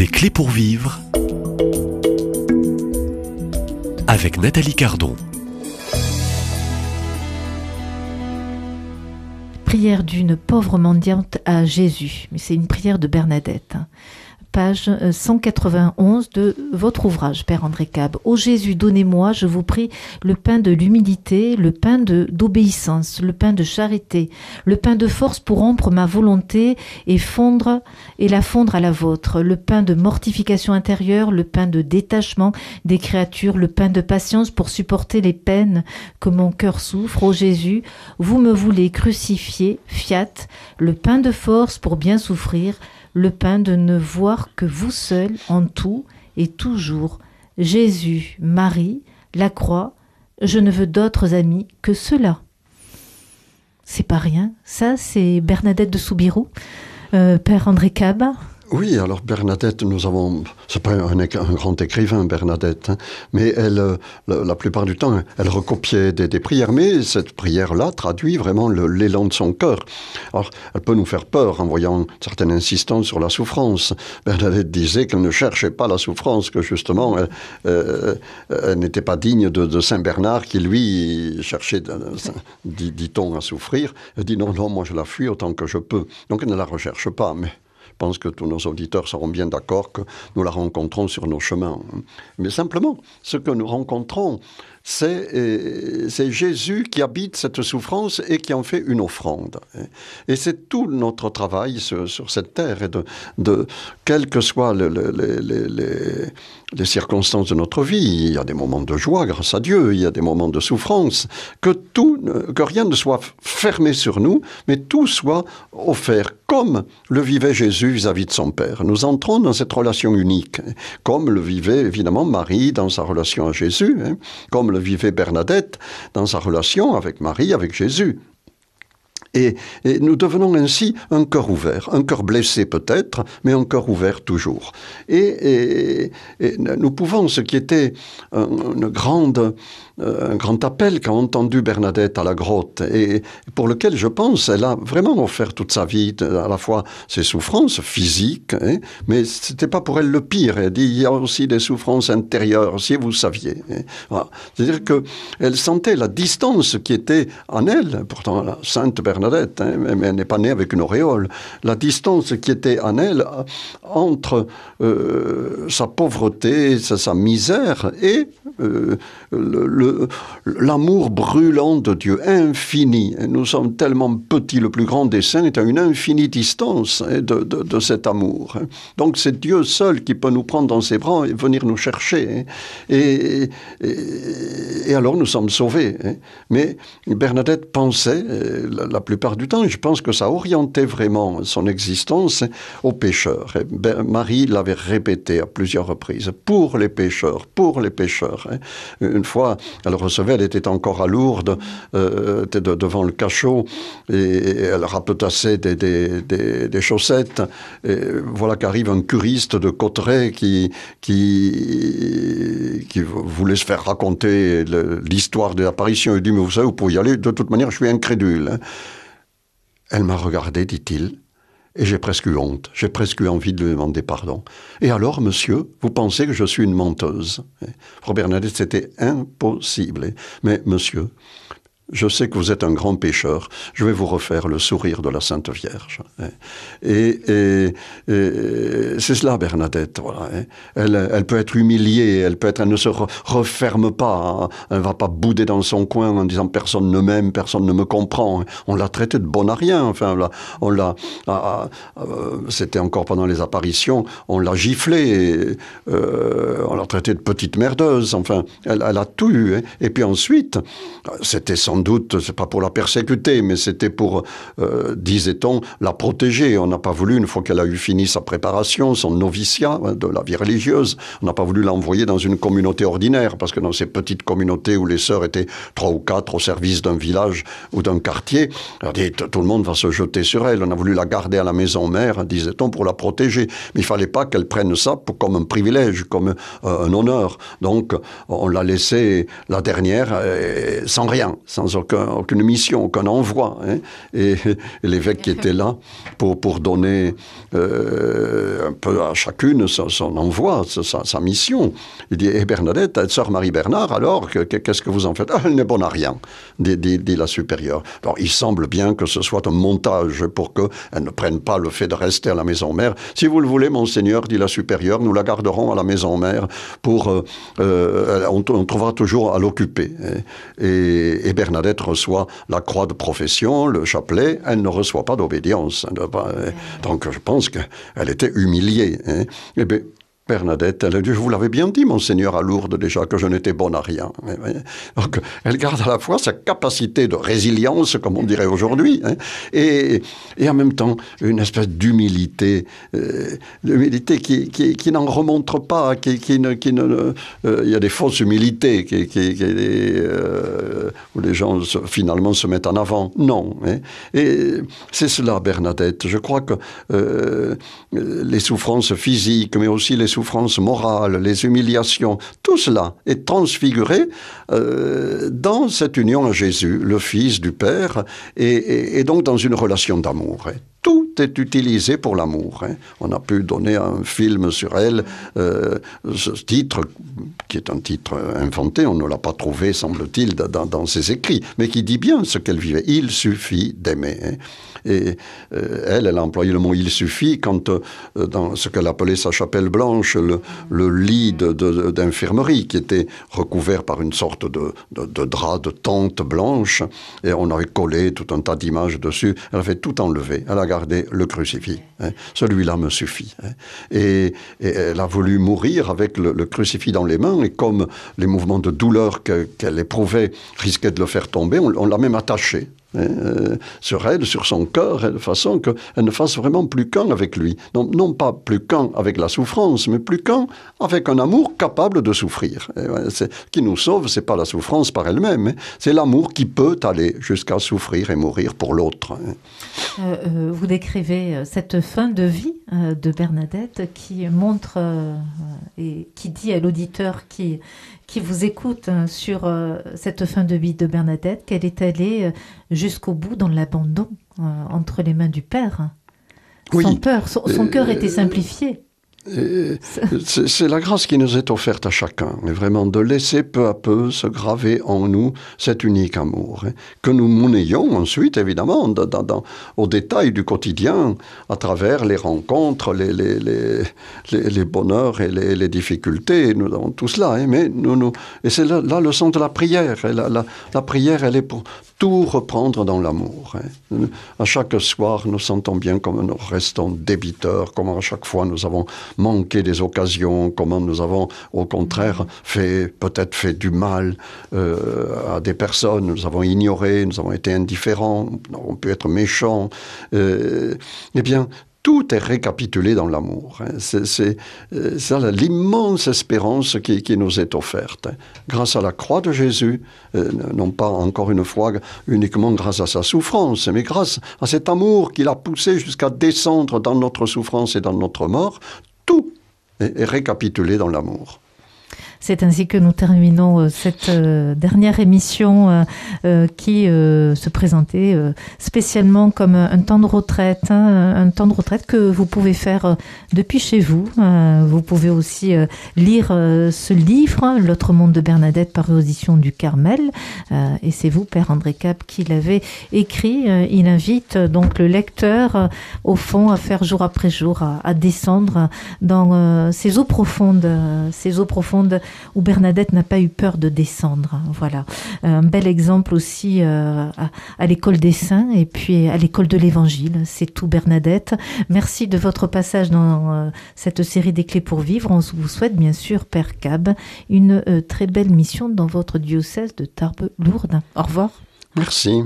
Des clés pour vivre avec Nathalie Cardon. Prière d'une pauvre mendiante à Jésus, mais c'est une prière de Bernadette. Page 191 de votre ouvrage, Père André Cab. Ô Jésus, donnez-moi, je vous prie, le pain de l'humilité, le pain d'obéissance, le pain de charité, le pain de force pour rompre ma volonté et fondre et la fondre à la vôtre, le pain de mortification intérieure, le pain de détachement des créatures, le pain de patience pour supporter les peines que mon cœur souffre. Ô Jésus, vous me voulez crucifier, fiat, le pain de force pour bien souffrir, le pain de ne voir que vous seul en tout et toujours. Jésus, Marie, la croix, je ne veux d'autres amis que ceux-là. C'est pas rien. Ça, c'est Bernadette de Soubirou, euh, Père André Caba. Oui, alors Bernadette, nous avons, c'est pas un, grand écrivain, Bernadette, hein, mais elle, euh, la, plupart du temps, elle recopiait des, prières, mais cette prière-là traduit vraiment l'élan de son cœur. Alors, elle peut nous faire peur en voyant une certaine insistance sur la souffrance. Bernadette disait qu'elle ne cherchait pas la souffrance, que justement, elle, euh, n'était pas digne de, de Saint Bernard, qui lui cherchait, dit-on, à souffrir. Elle dit non, non, moi je la fuis autant que je peux. Donc elle ne la recherche pas, mais je pense que tous nos auditeurs seront bien d'accord que nous la rencontrons sur nos chemins. Mais simplement, ce que nous rencontrons, c'est euh, Jésus qui habite cette souffrance et qui en fait une offrande. Et c'est tout notre travail sur, cette terre, de, quelles que soient le- le- le- le- les, les circonstances de notre vie, il y a des moments de joie, grâce à Dieu, il y a des moments de souffrance, que, tout, que rien ne soit fermé sur nous, mais tout soit offert comme le vivait Jésus vis-à-vis de son Père. Nous entrons dans cette relation unique, comme le vivait évidemment Marie dans sa relation à Jésus, hein, comme le vivait Bernadette dans sa relation avec Marie, avec Jésus. Et, nous devenons ainsi un cœur ouvert, un cœur blessé peut-être, mais un cœur ouvert toujours. Et, nous pouvons, ce qui était euh, un grand appel qu'a entendu Bernadette à la grotte, et pour lequel je pense elle a vraiment offert toute sa vie, à la fois ses souffrances physiques, hein, mais c'était pas pour elle le pire. Elle dit il y a aussi des souffrances intérieures, si vous saviez. hein. C'est-à-dire que elle sentait la distance qui était en elle, pourtant la sainte Bernadette, hein, mais elle n'est pas née avec une auréole, la distance qui était en elle entre euh, sa pauvreté, sa, misère et euh, l'amour brûlant de Dieu, infini. Nous sommes tellement petits, le plus grand des saints est à une infinie distance hein, de, cet amour. hein. Donc c'est Dieu seul qui peut nous prendre dans ses bras et venir nous chercher. Et, alors nous sommes sauvés. Mais Bernadette pensait, euh, la, la plupart du temps, je pense que ça orientait vraiment son existence aux pécheurs. Et Ber- Marie l'avait répété à plusieurs reprises, pour les pécheurs, pour les pécheurs. hein. Une fois, elle recevait, elle était encore à Lourdes, euh, devant le cachot, et elle rapetassait des, des, chaussettes. Et voilà qu'arrive un curiste de Cotteret qui, qui, qui voulait se faire raconter l'histoire de l'apparition. Il dit, mais vous savez, vous pouvez y aller, de toute manière, je suis incrédule. hein. Elle m'a regardé, dit-il, et j'ai presque eu honte, j'ai presque eu envie de lui demander pardon. Et alors, monsieur, vous pensez que je suis une menteuse? Frère Bernadette, c'était impossible. Mais monsieur, je sais que vous êtes un grand pécheur, je vais vous refaire le sourire de la Sainte Vierge. Et, c'est cela, Bernadette. Hein. Elle, peut être humiliée, elle peut être, elle ne se re- referme pas, hein. elle ne va pas bouder dans son coin en disant personne ne m'aime, personne ne me comprend. On l'a traité de bon à rien. Enfin, on l'a, l'a, ah, ah, euh, c'était encore pendant les apparitions, on l'a giflé, et, euh, on l'a traité de petite merdeuse. Enfin, elle, a tout eu. hein. Et puis ensuite, c'était sans doute, c'est pas pour la persécuter, mais c'était pour, euh, disait-on, la protéger. On n'a pas voulu, une fois qu'elle a eu fini sa préparation, son noviciat hein, de la vie religieuse, on n'a pas voulu l'envoyer dans une communauté ordinaire, parce que dans ces petites communautés où les sœurs étaient trois ou quatre au service d'un village ou d'un quartier, tout le monde va se jeter sur elle. On a voulu la garder à la maison mère, disait-on, pour la protéger. Mais il fallait pas qu'elle prenne ça pour, comme un privilège, comme euh, un honneur. Donc, on l'a laissée la dernière euh, sans rien, sans aucune mission, aucun envoi. Hein. Et, l'évêque qui était là pour, pour donner euh, un peu à chacune son, envoi, sa, mission. Il dit, eh Bernadette, sœur Marie-Bernard, alors, qu'est-ce que vous en faites? Ah, Elle n'est bonne à rien, dit, la supérieure. Alors, il semble bien que ce soit un montage pour qu'elle ne prenne pas le fait de rester à la maison mère. Si vous le voulez, monseigneur, dit la supérieure, nous la garderons à la maison mère pour... Euh, euh, on, trouvera toujours à l'occuper. Et, et, Bernadette reçoit la croix de profession, le chapelet, elle ne reçoit pas d'obédience. Donc je pense qu'elle était humiliée. Hein. Et bien, Bernadette, elle je vous l'avais bien dit, monseigneur, à Lourdes déjà, que je n'étais bonne à rien. Donc, elle garde à la fois sa capacité de résilience, comme on dirait aujourd'hui, hein, et, et, en même temps une espèce d'humilité, euh, d'humilité qui, qui, qui n'en remonte pas, qui, qui ne... Qui ne euh, il y a des fausses humilités qui, euh, où les gens finalement se mettent en avant. Non. Hein. Et c'est cela, Bernadette. Je crois que les souffrances physiques, mais aussi les souffrances souffrances morales, les humiliations, tout cela est transfiguré euh, dans cette union à Jésus, le Fils du Père, et, donc dans une relation d'amour. Tout est utilisé pour l'amour. Hein. On a pu donner un film sur elle, euh, ce titre, qui est un titre inventé, on ne l'a pas trouvé, semble-t-il, dans, ses écrits, mais qui dit bien ce qu'elle vivait. Il suffit d'aimer. Hein. Et euh, elle, elle a employé le mot il suffit quand, euh, dans ce qu'elle appelait sa chapelle blanche, le, lit d'infirmerie qui était recouvert par une sorte de, drap, de tente blanche, et on avait collé tout un tas d'images dessus. Elle avait tout enlevé. Elle a gardé le crucifix. Hein. Celui-là me suffit. Hein. Et, elle a voulu mourir avec le, crucifix dans les mains, et comme les mouvements de douleur qu'elle éprouvait risquaient de le faire tomber, on l'a même attaché euh, sur elle, sur son corps, de façon qu'elle ne fasse vraiment plus qu'un avec lui. Non, pas plus qu'un avec la souffrance, mais plus qu'un avec un amour capable de souffrir. ce qui nous sauve, c'est pas la souffrance par elle-même, hein. c'est l'amour qui peut aller jusqu'à souffrir et mourir pour l'autre. Hein. Euh, euh, vous décrivez cette fin de vie de Bernadette qui montre et qui dit à l'auditeur qui qui vous écoute hein, sur euh, cette fin de vie de Bernadette, qu'elle est allée euh, jusqu'au bout dans l'abandon euh, entre les mains du Père. Sans peur, son cœur était simplifié. C'est la grâce qui nous est offerte à chacun, mais vraiment de laisser peu à peu se graver en nous cet unique amour, hein, que nous monnayons ensuite, évidemment, dans, au détail du quotidien, à travers les rencontres, les, les, les, les bonheurs et les, difficultés, nous avons tout cela, hein, mais nous, nous, et c'est là, le sens de la prière. La, la, la, prière, elle est pour tout reprendre dans l'amour. Hein. À chaque soir, nous sentons bien comme nous restons débiteurs, comme à chaque fois nous avons manqué des occasions, comment nous avons au contraire fait peut-être fait du mal euh, à des personnes, nous avons ignoré, nous avons été indifférents, nous avons pu être méchants. Euh, eh bien, tout est récapitulé dans l'amour. Hein. C'est euh, l'immense espérance qui, nous est offerte. Grâce à la croix de Jésus, non pas encore une fois uniquement grâce à sa souffrance, mais grâce à cet amour qu'il a poussé jusqu'à descendre dans notre souffrance et dans notre mort, tout est, récapitulé dans l'amour. C'est ainsi que nous terminons euh, cette euh, dernière émission euh, qui se présentait spécialement comme un temps de retraite, hein, un temps de retraite que vous pouvez faire depuis chez vous. Vous pouvez aussi lire ce livre, L'autre monde de Bernadette, par audition du Carmel. Et c'est vous, Père André Cap, qui l'avez écrit. Il invite donc le lecteur, au fond, à faire jour après jour, à, descendre dans ces eaux profondes, ces eaux profondes où Bernadette n'a pas eu peur de descendre. Voilà, un bel exemple aussi euh, à, l'école des saints et puis à l'école de l'Évangile. C'est tout Bernadette. Merci de votre passage dans euh, cette série des clés pour vivre. On vous souhaite bien sûr, Père Cab, une euh, très belle mission dans votre diocèse de Tarbes-Lourdes. Au revoir. Merci.